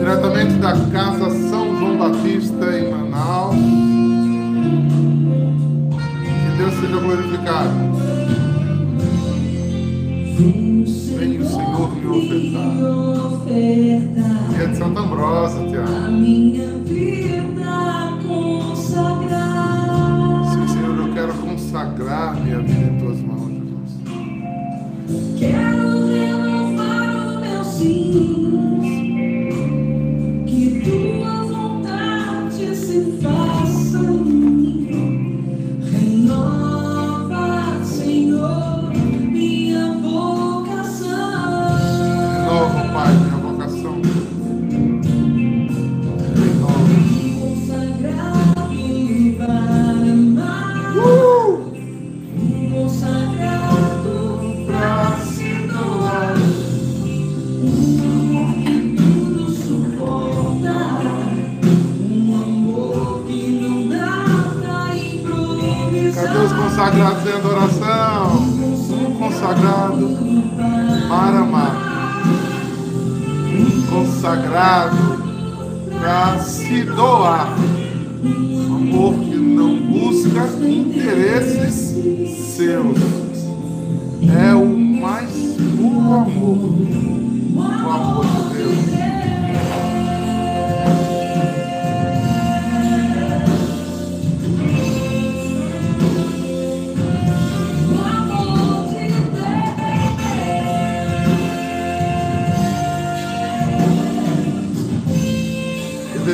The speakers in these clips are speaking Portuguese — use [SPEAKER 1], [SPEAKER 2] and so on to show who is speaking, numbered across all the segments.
[SPEAKER 1] Diretamente da Casa São João Batista em Manaus. Que Deus seja glorificado. Vem o Senhor me ofertar. É de Santa Ambrosa, Tiago.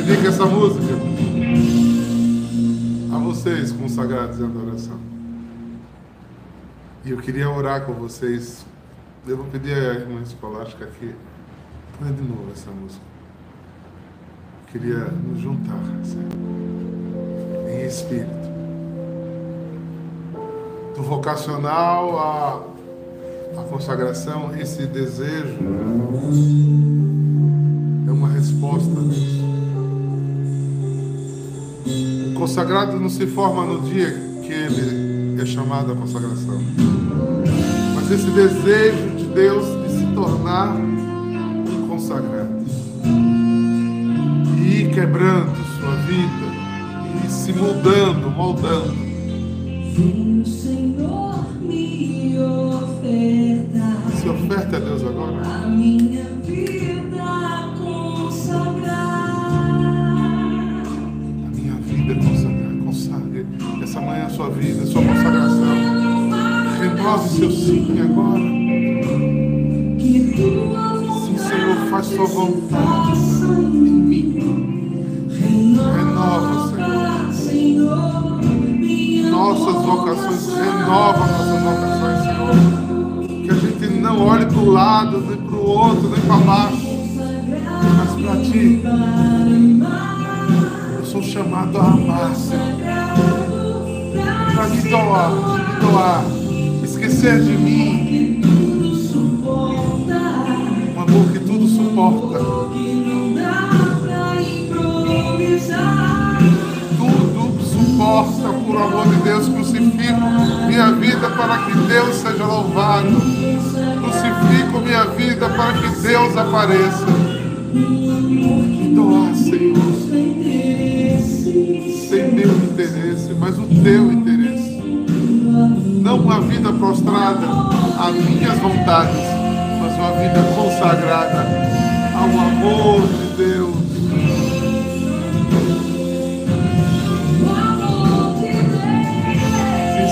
[SPEAKER 1] Dedico essa música a vocês, consagrados em adoração. E eu queria orar com vocês. Eu vou pedir à irmã escolástica aqui. Põe de novo essa música. Eu queria nos juntar, Senhor, em espírito. Do vocacional à, à consagração, esse desejo é uma resposta a Deus. O consagrado não se forma no dia que ele é chamado à consagração. Mas esse desejo de Deus de se tornar um consagrado. E ir quebrando sua vida, e se mudando, moldando.
[SPEAKER 2] Vem o Senhor me ofertar.
[SPEAKER 1] Se oferta a Deus agora.
[SPEAKER 2] A minha vida
[SPEAKER 1] essa manhã a sua vida, a sua consagração. Renove seu sim agora. Sim, Senhor, faz sua vontade em mim.
[SPEAKER 2] Renova, Senhor,
[SPEAKER 1] Nossas vocações, renova nossas vocações, Senhor. Que a gente não olhe para o lado, nem para o outro, nem para baixo. Mas para ti, eu sou chamado a amar, Senhor. Para me doar, me doar. Esquecer de mim. Um amor que tudo suporta. Tudo suporta por amor de Deus. Crucifico minha vida para que Deus seja louvado. Crucifico minha vida para que Deus apareça. Me doar, Senhor. Sem meu interesse, mas o teu interesse. Não uma vida prostrada a minhas vontades, mas uma vida consagrada ao amor de Deus.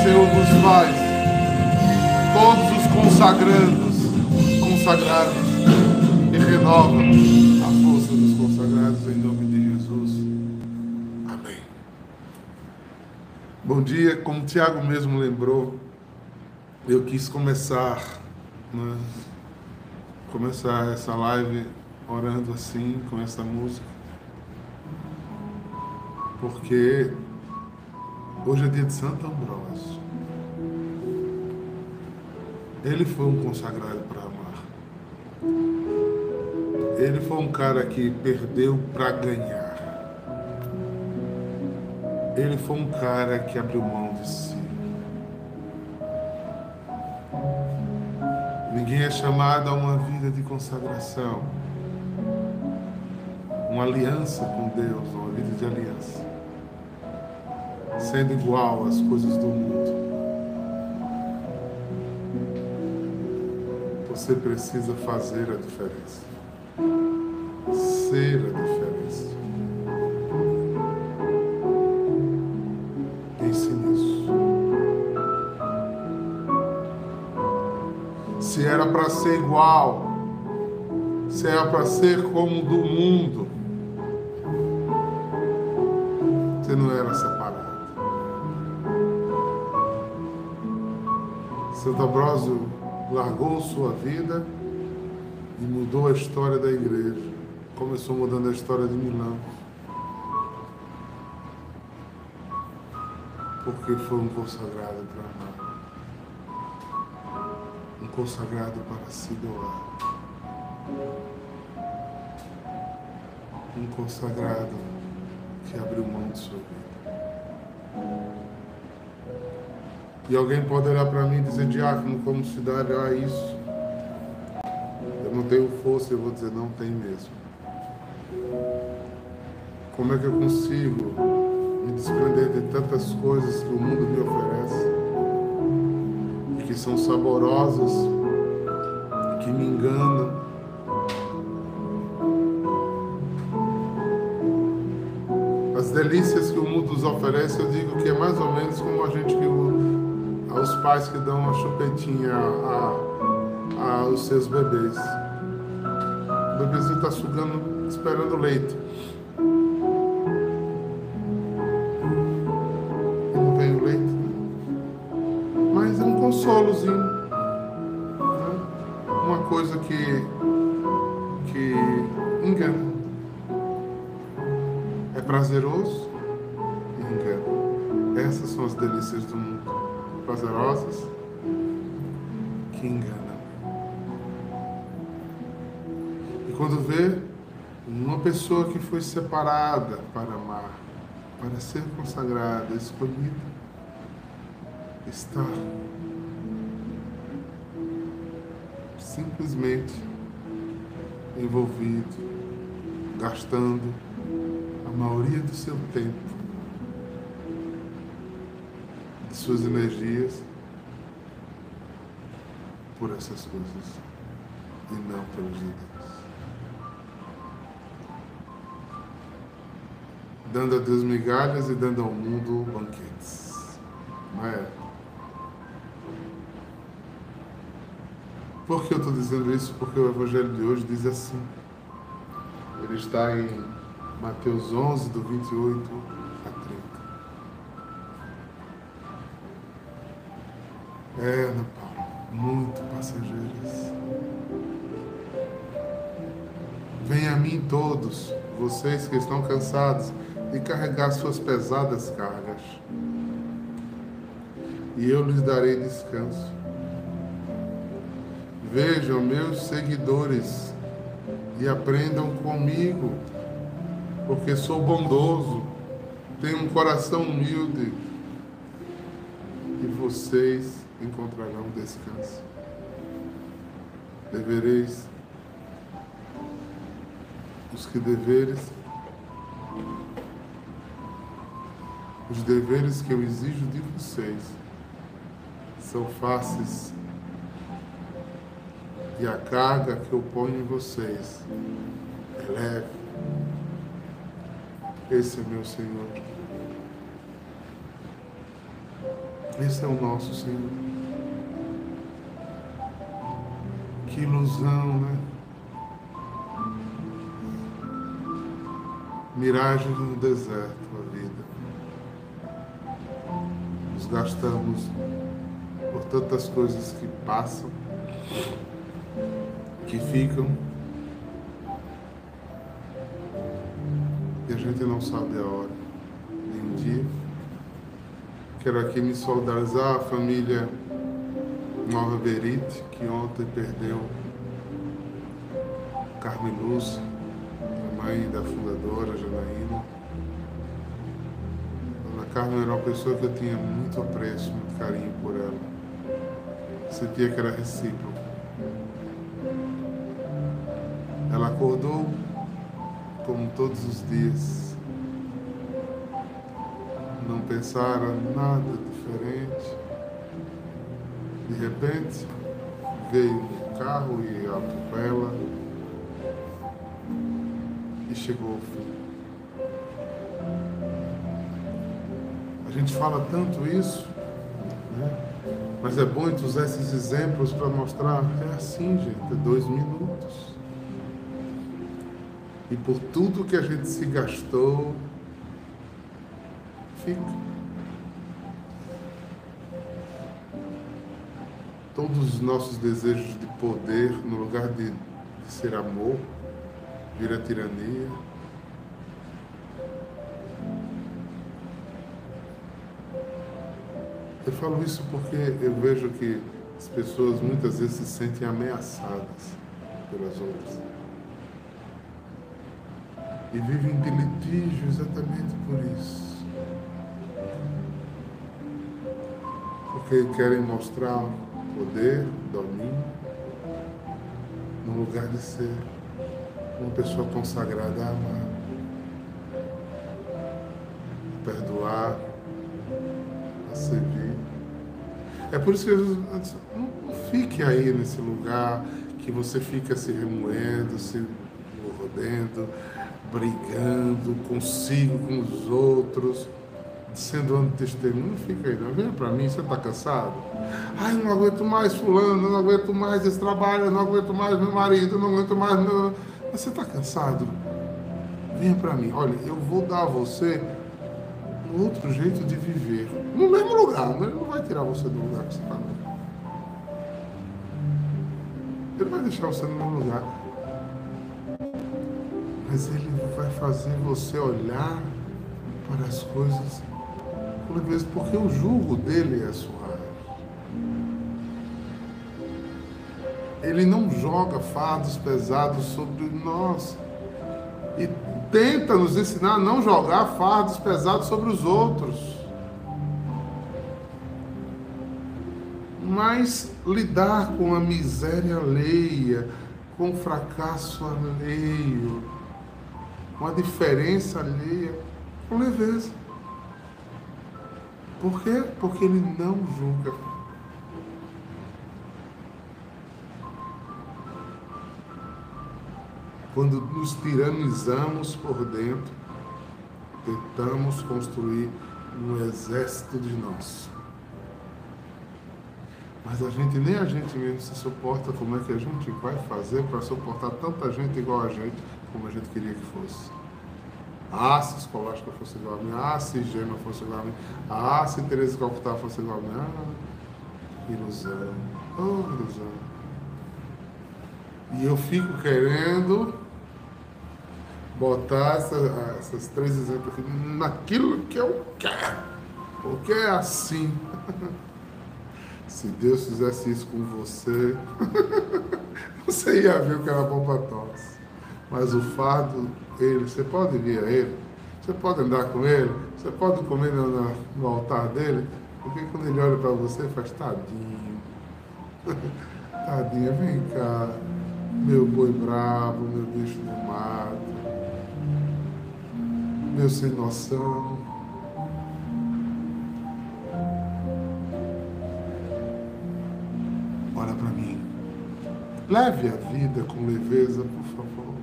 [SPEAKER 1] Senhor, nos faz todos os consagrandos, consagrados e renova Dia, como o Tiago mesmo lembrou, eu quis começar, né, começar essa live orando assim, com essa música, porque hoje é dia de Santo Ambrósio. Ele foi um consagrado para amar. Ele foi um cara que perdeu para ganhar. Ele foi um cara que abriu mão de si. Ninguém é chamado a uma vida de consagração, uma aliança com Deus, uma vida de aliança, sendo igual às coisas do mundo. Você precisa fazer a diferença, ser a diferença. Ser igual, se era para ser como do mundo, você não era separado. Santo Ambrósio largou sua vida e mudou a história da igreja. Começou mudando a história de Milão. Porque foi um consagrado para amar. Consagrado para se doar. Um consagrado que abriu mão de sua vida. E alguém pode olhar para mim e dizer, diácono, como se a isso? Eu não tenho força, eu vou dizer, não tem mesmo. Como é que eu consigo me desprender de tantas coisas que o mundo me oferece? Que são saborosas, que me enganam. As delícias que o mundo nos oferece, eu digo que é mais ou menos como a gente que aos pais que dão uma chupetinha a, a, aos seus bebês. O bebezinho está sugando, esperando leite. Que, que engana. É prazeroso e engana. Essas são as delícias do mundo prazerosas que enganam. E quando vê uma pessoa que foi separada para amar, para ser consagrada, escolhida, está simplesmente envolvido, gastando a maioria do seu tempo de suas energias por essas coisas e não pelos de Deus. Dando a Deus migalhas e dando ao mundo banquetes. Por que eu estou dizendo isso? Porque o Evangelho de hoje diz assim. Ele está em Mateus 11, do 28 a 30. É, Ana Paula, muito passageiras. Venham a mim todos, vocês que estão cansados de carregar suas pesadas cargas, e eu lhes darei descanso. Vejam meus seguidores e aprendam comigo, porque sou bondoso, tenho um coração humilde e vocês encontrarão descanso. Devereis os que deveres, os deveres que eu exijo de vocês são fáceis e a carga que eu ponho em vocês é leve. Esse é meu Senhor. Esse é o nosso Senhor. Que ilusão, né? Miragem no deserto, a vida. Nos gastamos por tantas coisas que passam, que ficam, e a gente não sabe a hora, nem o dia. Quero aqui me solidarizar à família Nova Verite, que ontem perdeu Carmen Lúcia, a mãe da fundadora Janaína. Dona Carmen era uma pessoa que eu tinha muito apreço, muito carinho por ela. Sentia que era recíproco. Ela acordou como todos os dias. Não pensaram nada diferente. De repente, veio um carro e atropela e chegou ao fim. A gente fala tanto isso, né? mas é bom a usar esses exemplos para mostrar, é assim, gente, é dois minutos. E por tudo que a gente se gastou, fica. Todos os nossos desejos de poder, no lugar de, de ser amor, vira tirania. Eu falo isso porque eu vejo que as pessoas muitas vezes se sentem ameaçadas pelas outras. E vivem de litígio exatamente por isso. Porque querem mostrar poder, domínio, no lugar de ser uma pessoa consagrada a amar, a perdoar, a servir. É por isso que Jesus não fique aí nesse lugar que você fica se remoendo, se mordendo, brigando consigo, com os outros, sendo antitestemunho. Não fica aí, não. Venha para mim, você está cansado? Ai, não aguento mais fulano, não aguento mais esse trabalho, não aguento mais meu marido, não aguento mais meu... Você está cansado? Venha para mim. Olha, eu vou dar a você um outro jeito de viver. No mesmo lugar, mas ele não vai tirar você do lugar que você está. Ele vai deixar você no mesmo lugar. Mas ele vai fazer você olhar para as coisas leveza, porque o jugo dele é suave. Ele não joga fardos pesados sobre nós. E tenta nos ensinar a não jogar fardos pesados sobre os outros. Mas lidar com a miséria alheia, com o fracasso alheio, com a diferença alheia, com leveza. Por quê? Porque ele não julga. Quando nos tiranizamos por dentro, tentamos construir um exército de nós. Mas a gente, nem a gente mesmo se suporta, como é que a gente vai fazer para suportar tanta gente igual a gente, como a gente queria que fosse? Ah, se Escolástica fosse igual a mim, ah, se Gema fosse igual a mim, ah, se Teresa Calcutá fosse igual a mim, ah, ilusão, oh, ilusão. E eu fico querendo botar essa, essas três exemplos aqui naquilo que eu quero, porque é assim. Se Deus fizesse isso com você, você ia ver o que era bom para tosse. Mas o fardo, ele, você pode vir a ele, você pode andar com ele, você pode comer no, no altar dele, porque quando ele olha para você, faz tadinho. tadinho, vem cá, meu boi bravo, meu bicho do mato meu sem noção. Olha para mim. Leve a vida com leveza, por favor.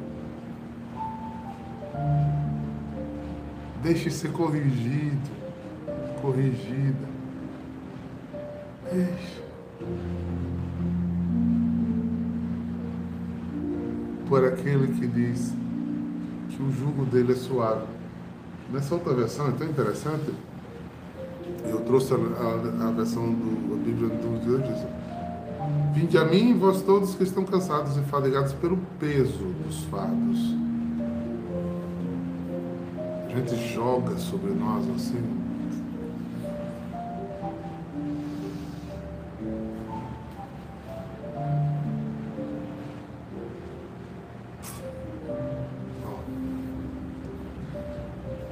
[SPEAKER 1] Deixe ser corrigido, corrigida. Deixe. Por aquele que diz que o jugo dele é suave. Nessa outra versão é tão interessante, eu trouxe a, a, a versão do a Bíblia do Deus Vinde a mim, vós todos que estão cansados e fadigados pelo peso dos fardos. A gente joga sobre nós assim,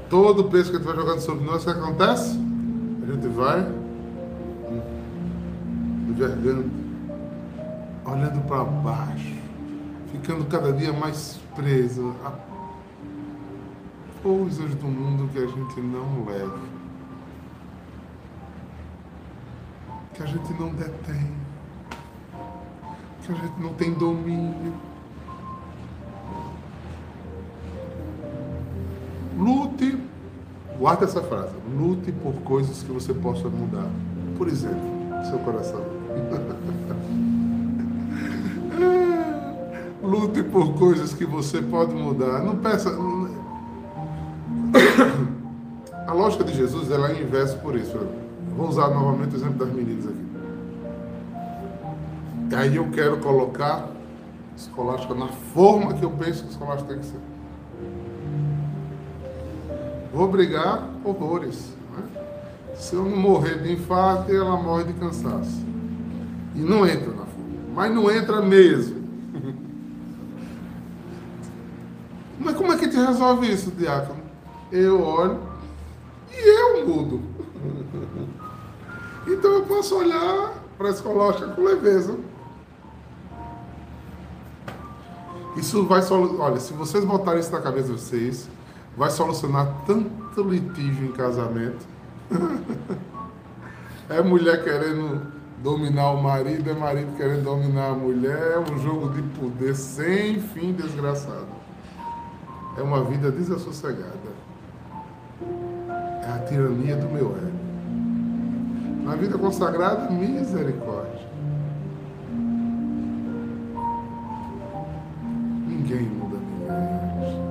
[SPEAKER 1] Todo o peso que a gente vai jogando sobre nós, o que acontece? A gente vai envergando, olhando para baixo, ficando cada dia mais preso coisas do mundo que a gente não leva, que a gente não detém, que a gente não tem domínio. Lute, guarda essa frase, lute por coisas que você possa mudar. Por exemplo, seu coração. lute por coisas que você pode mudar. Não peça. Lógica de Jesus ela é inversa por isso. vou usar novamente o exemplo das meninas aqui. Aí eu quero colocar escolástica na forma que eu penso que escolástica tem que ser. Vou brigar horrores. Né? Se eu não morrer de infarto, ela morre de cansaço. E não entra na forma. Mas não entra mesmo. Mas como é que te resolve isso, diácono? Eu olho e eu mudo. Então eu posso olhar para a escológica com leveza. Isso vai solucionar. Olha, se vocês botarem isso na cabeça de vocês, vai solucionar tanto litígio em casamento. é mulher querendo dominar o marido, é marido querendo dominar a mulher, é um jogo de poder sem fim desgraçado é uma vida desassossegada. Tirania do meu ego. Na vida consagrada, misericórdia. Ninguém muda ninguém.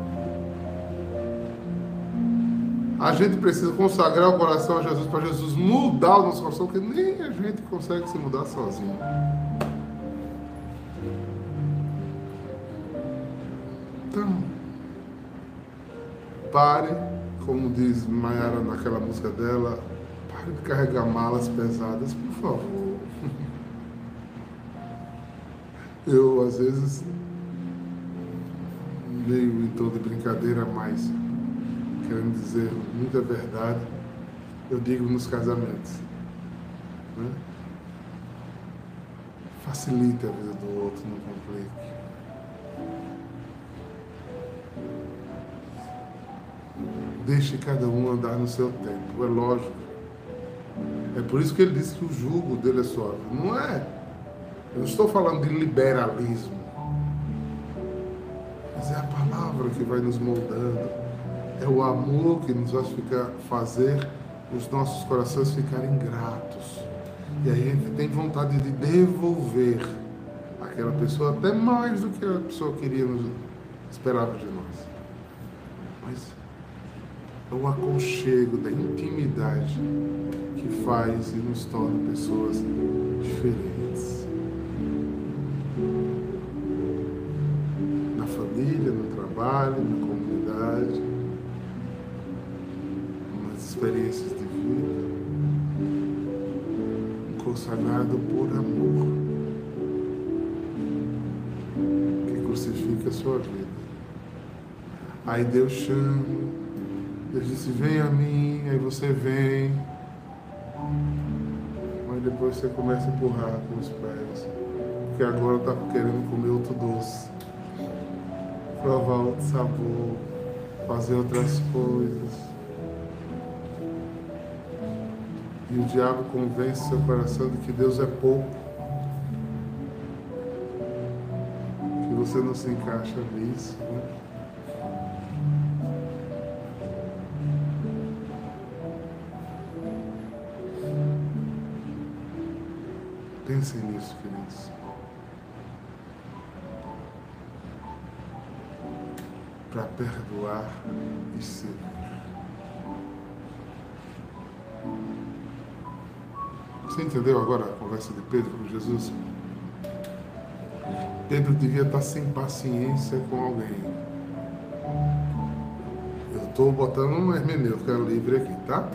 [SPEAKER 1] A gente precisa consagrar o coração a Jesus para Jesus mudar o nosso coração, porque nem a gente consegue se mudar sozinho. Então, Pare, como diz Mayara naquela música dela, pare de carregar malas pesadas, por favor. Eu, às vezes, meio em tom de brincadeira, mas querendo dizer muita verdade, eu digo nos casamentos. Né? Facilite a vida do outro, não complique. Deixe cada um andar no seu tempo, é lógico. É por isso que ele disse que o jugo dele é suave. Não é. Eu não estou falando de liberalismo. Mas é a palavra que vai nos moldando. É o amor que nos vai ficar, fazer os nossos corações ficarem gratos. E aí a gente tem vontade de devolver aquela pessoa até mais do que a pessoa queria, esperava de nós. Mas o aconchego da intimidade que faz e nos torna pessoas diferentes. Na família, no trabalho, na comunidade, nas experiências de vida, consagrado por amor que crucifica a sua vida. Aí Deus chama Deus disse, vem a mim, aí você vem. Mas depois você começa a empurrar com os pés. Porque agora está querendo comer outro doce. Provar outro sabor. Fazer outras coisas. E o diabo convence seu coração de que Deus é pouco. Que você não se encaixa nisso. Né? Pensem nisso, queridos. Para perdoar e ser. Você entendeu agora a conversa de Pedro com Jesus? Pedro devia estar sem paciência com alguém. Eu estou botando um hermenêutica livre aqui, tá?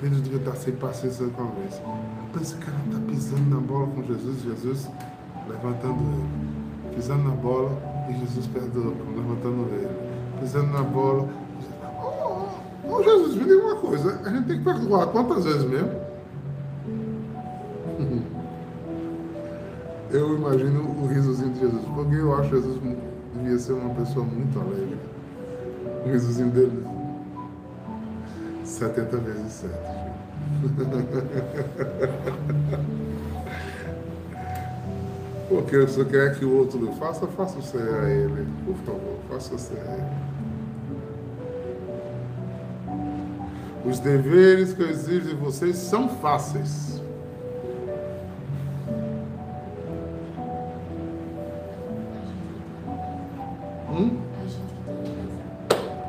[SPEAKER 1] Pedro devia estar sem paciência com alguém. Esse cara está pisando na bola com Jesus, Jesus levantando ele. Pisando na bola e Jesus perdoa, levantando ele. Pisando na bola. Ô oh, oh, Jesus, me diga uma coisa, a gente tem que perdoar quantas vezes mesmo? Eu imagino o risozinho de Jesus, porque eu acho que Jesus devia ser uma pessoa muito alegre. O risozinho dele. 70 vezes 7. Porque você quer que o outro faça, faça você a ele. Por favor, faça você a ele. Os deveres que eu exijo de vocês são fáceis. Hum?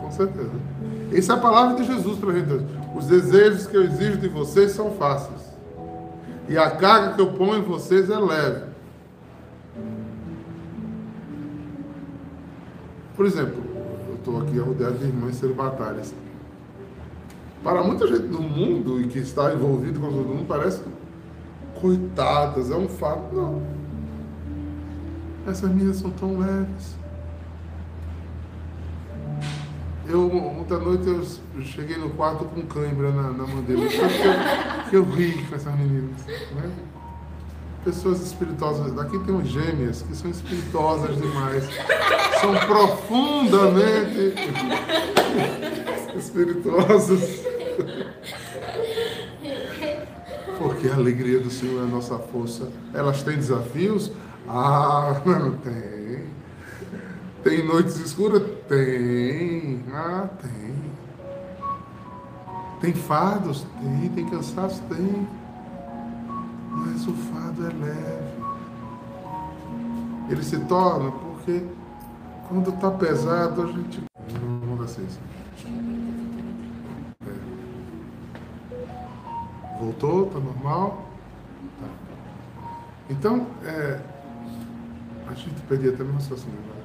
[SPEAKER 1] Com certeza. Essa é a palavra de Jesus para a gente. Os desejos que eu exijo de vocês são fáceis. E a carga que eu ponho em vocês é leve. Por exemplo, eu estou aqui rodeado de irmãs celibatárias. Para muita gente do mundo e que está envolvido com todo mundo, parece coitadas, é um fato. Não. Essas meninas são tão leves. Eu, ontem à noite, eu cheguei no quarto com cãibra na, na. Que eu, eu ri com essas meninas. Né? Pessoas espirituosas. Daqui tem uns gêmeas que são espirituosas demais. São profundamente espirituosas. Porque a alegria do Senhor é a nossa força. Elas têm desafios? Ah, não tem. Tem noites escuras? Tem. Ah, tem. Tem fardos? Tem. Tem cansaço? Tem. Mas o fardo é leve. Ele se torna porque quando está pesado a gente. Vamos dar ciência. Voltou? Tá normal? Tá. Então, é, a gente perdia até meu raciocínio agora.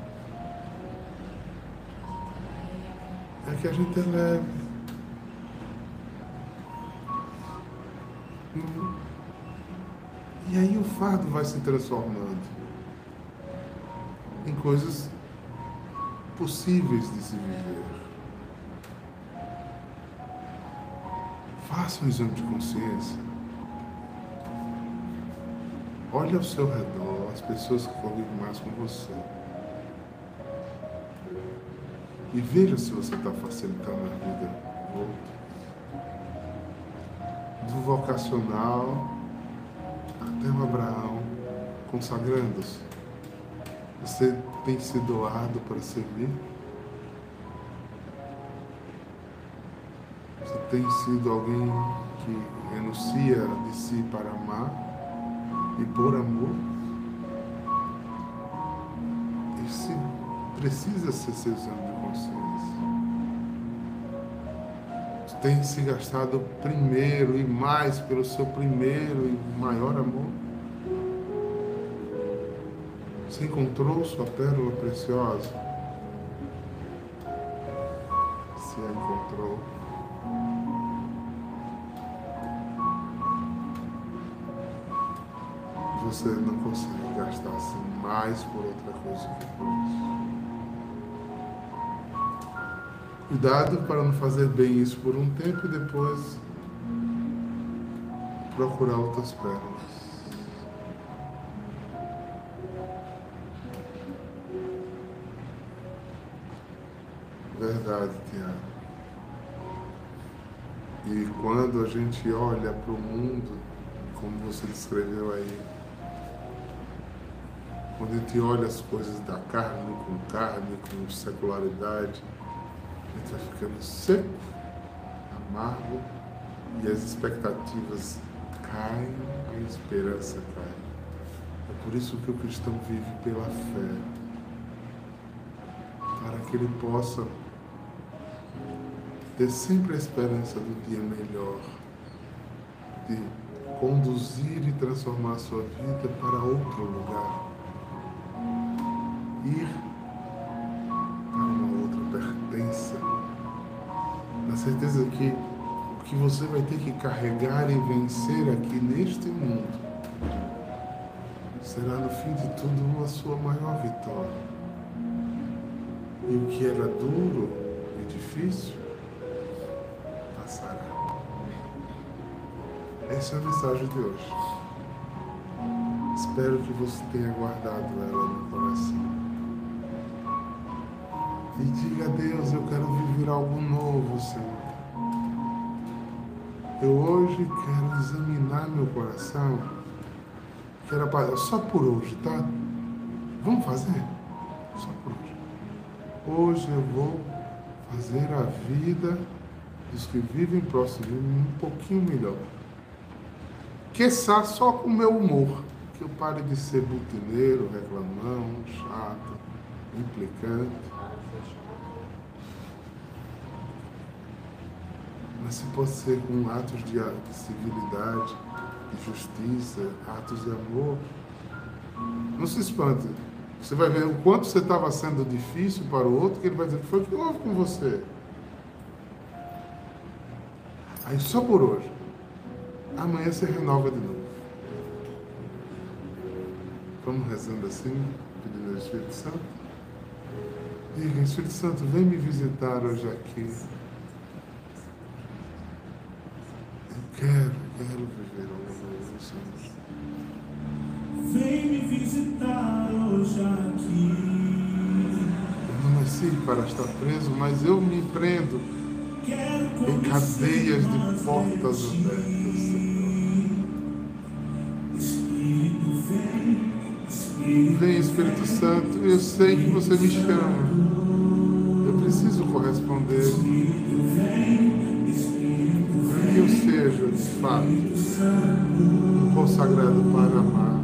[SPEAKER 1] É que a gente é leve. E aí o fardo vai se transformando em coisas possíveis de se viver. Faça um exame de consciência. Olhe ao seu redor as pessoas que convivem mais com você. E veja se você está facilitando a vida do outro. Do vocacional até o Abraão, consagrando-se. Você tem se doado para servir? Você tem sido alguém que renuncia de si para amar e por amor? Esse precisa ser seu exame de consciência. Você tem se gastado primeiro e mais pelo seu primeiro e maior amor? Você encontrou sua pérola preciosa? Se a encontrou, você não consegue gastar-se mais por outra coisa que por isso. Cuidado para não fazer bem isso por um tempo e depois procurar outras pérolas. Verdade, Tiago. E quando a gente olha para o mundo, como você descreveu aí, quando a gente olha as coisas da carne com carne, com secularidade, vai ficando seco, amargo e as expectativas caem a esperança cai. É por isso que o cristão vive pela fé, para que ele possa ter sempre a esperança do dia melhor, de conduzir e transformar a sua vida para outro lugar, ir certeza que o que você vai ter que carregar e vencer aqui neste mundo será no fim de tudo a sua maior vitória. E o que era duro e difícil passará. Essa é a mensagem de hoje. Espero que você tenha guardado ela no coração. E diga a Deus, eu quero viver algo novo, Senhor. Eu hoje quero examinar meu coração. Quero a só por hoje, tá? Vamos fazer? Só por hoje. Hoje eu vou fazer a vida dos que vivem próximo de mim um pouquinho melhor. Quiçá só com o meu humor. Que eu pare de ser butineiro, reclamão, chato, implicante. Se pode ser com atos de, de civilidade, de justiça, atos de amor. Não se espante. Você vai ver o quanto você estava sendo difícil para o outro, que ele vai dizer, foi o que houve com você? Aí só por hoje. Amanhã você renova de novo. Vamos rezando assim, pedindo ao Espírito Santo. Diga, Espírito Santo, vem me visitar hoje aqui. Quero, quero viver algo novo, Senhor.
[SPEAKER 2] Vem me visitar hoje aqui.
[SPEAKER 1] Eu não nasci para estar preso, mas eu me prendo em cadeias de portas abertas, Senhor.
[SPEAKER 2] Espírito vem, Espírito
[SPEAKER 1] Vem, Espírito Santo, eu sei que você me chama. Eu preciso corresponder. Que eu seja, de fato, um consagrado para amar.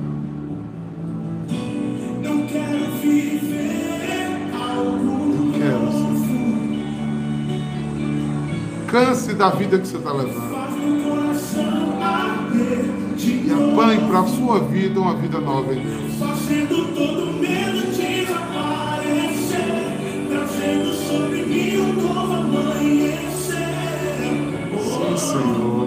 [SPEAKER 2] Eu quero viver algo
[SPEAKER 1] quero, Senhor. Canse da vida que você está levando. E apanhe para a sua vida uma vida nova em Deus.
[SPEAKER 2] Fazendo todo medo desaparecer, trazendo sobre mim um novo amanhecer.
[SPEAKER 1] Sim, Senhor.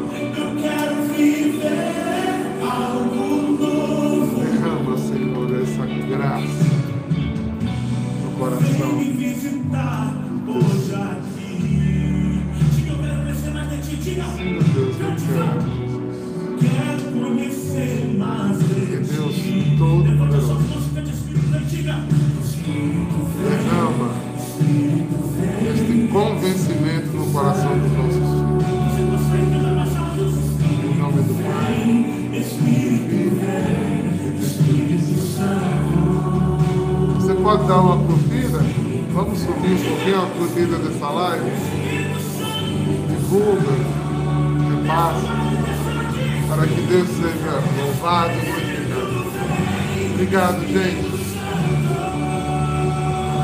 [SPEAKER 1] Derrama este convencimento no coração dos nossos filhos. Em nome do Pai, Espírito Santo. Você pode dar uma curtida? Vamos subir um pouquinho a curtida dessa live? Divulga, repassa, para que Deus seja louvado e glorificado. Obrigado, gente.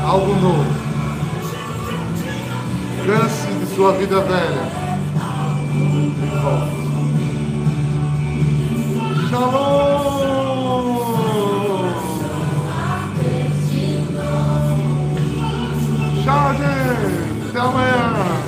[SPEAKER 1] Algo novo. Canse de sua vida velha. Shalom! Tchau, gente! Até amanhã!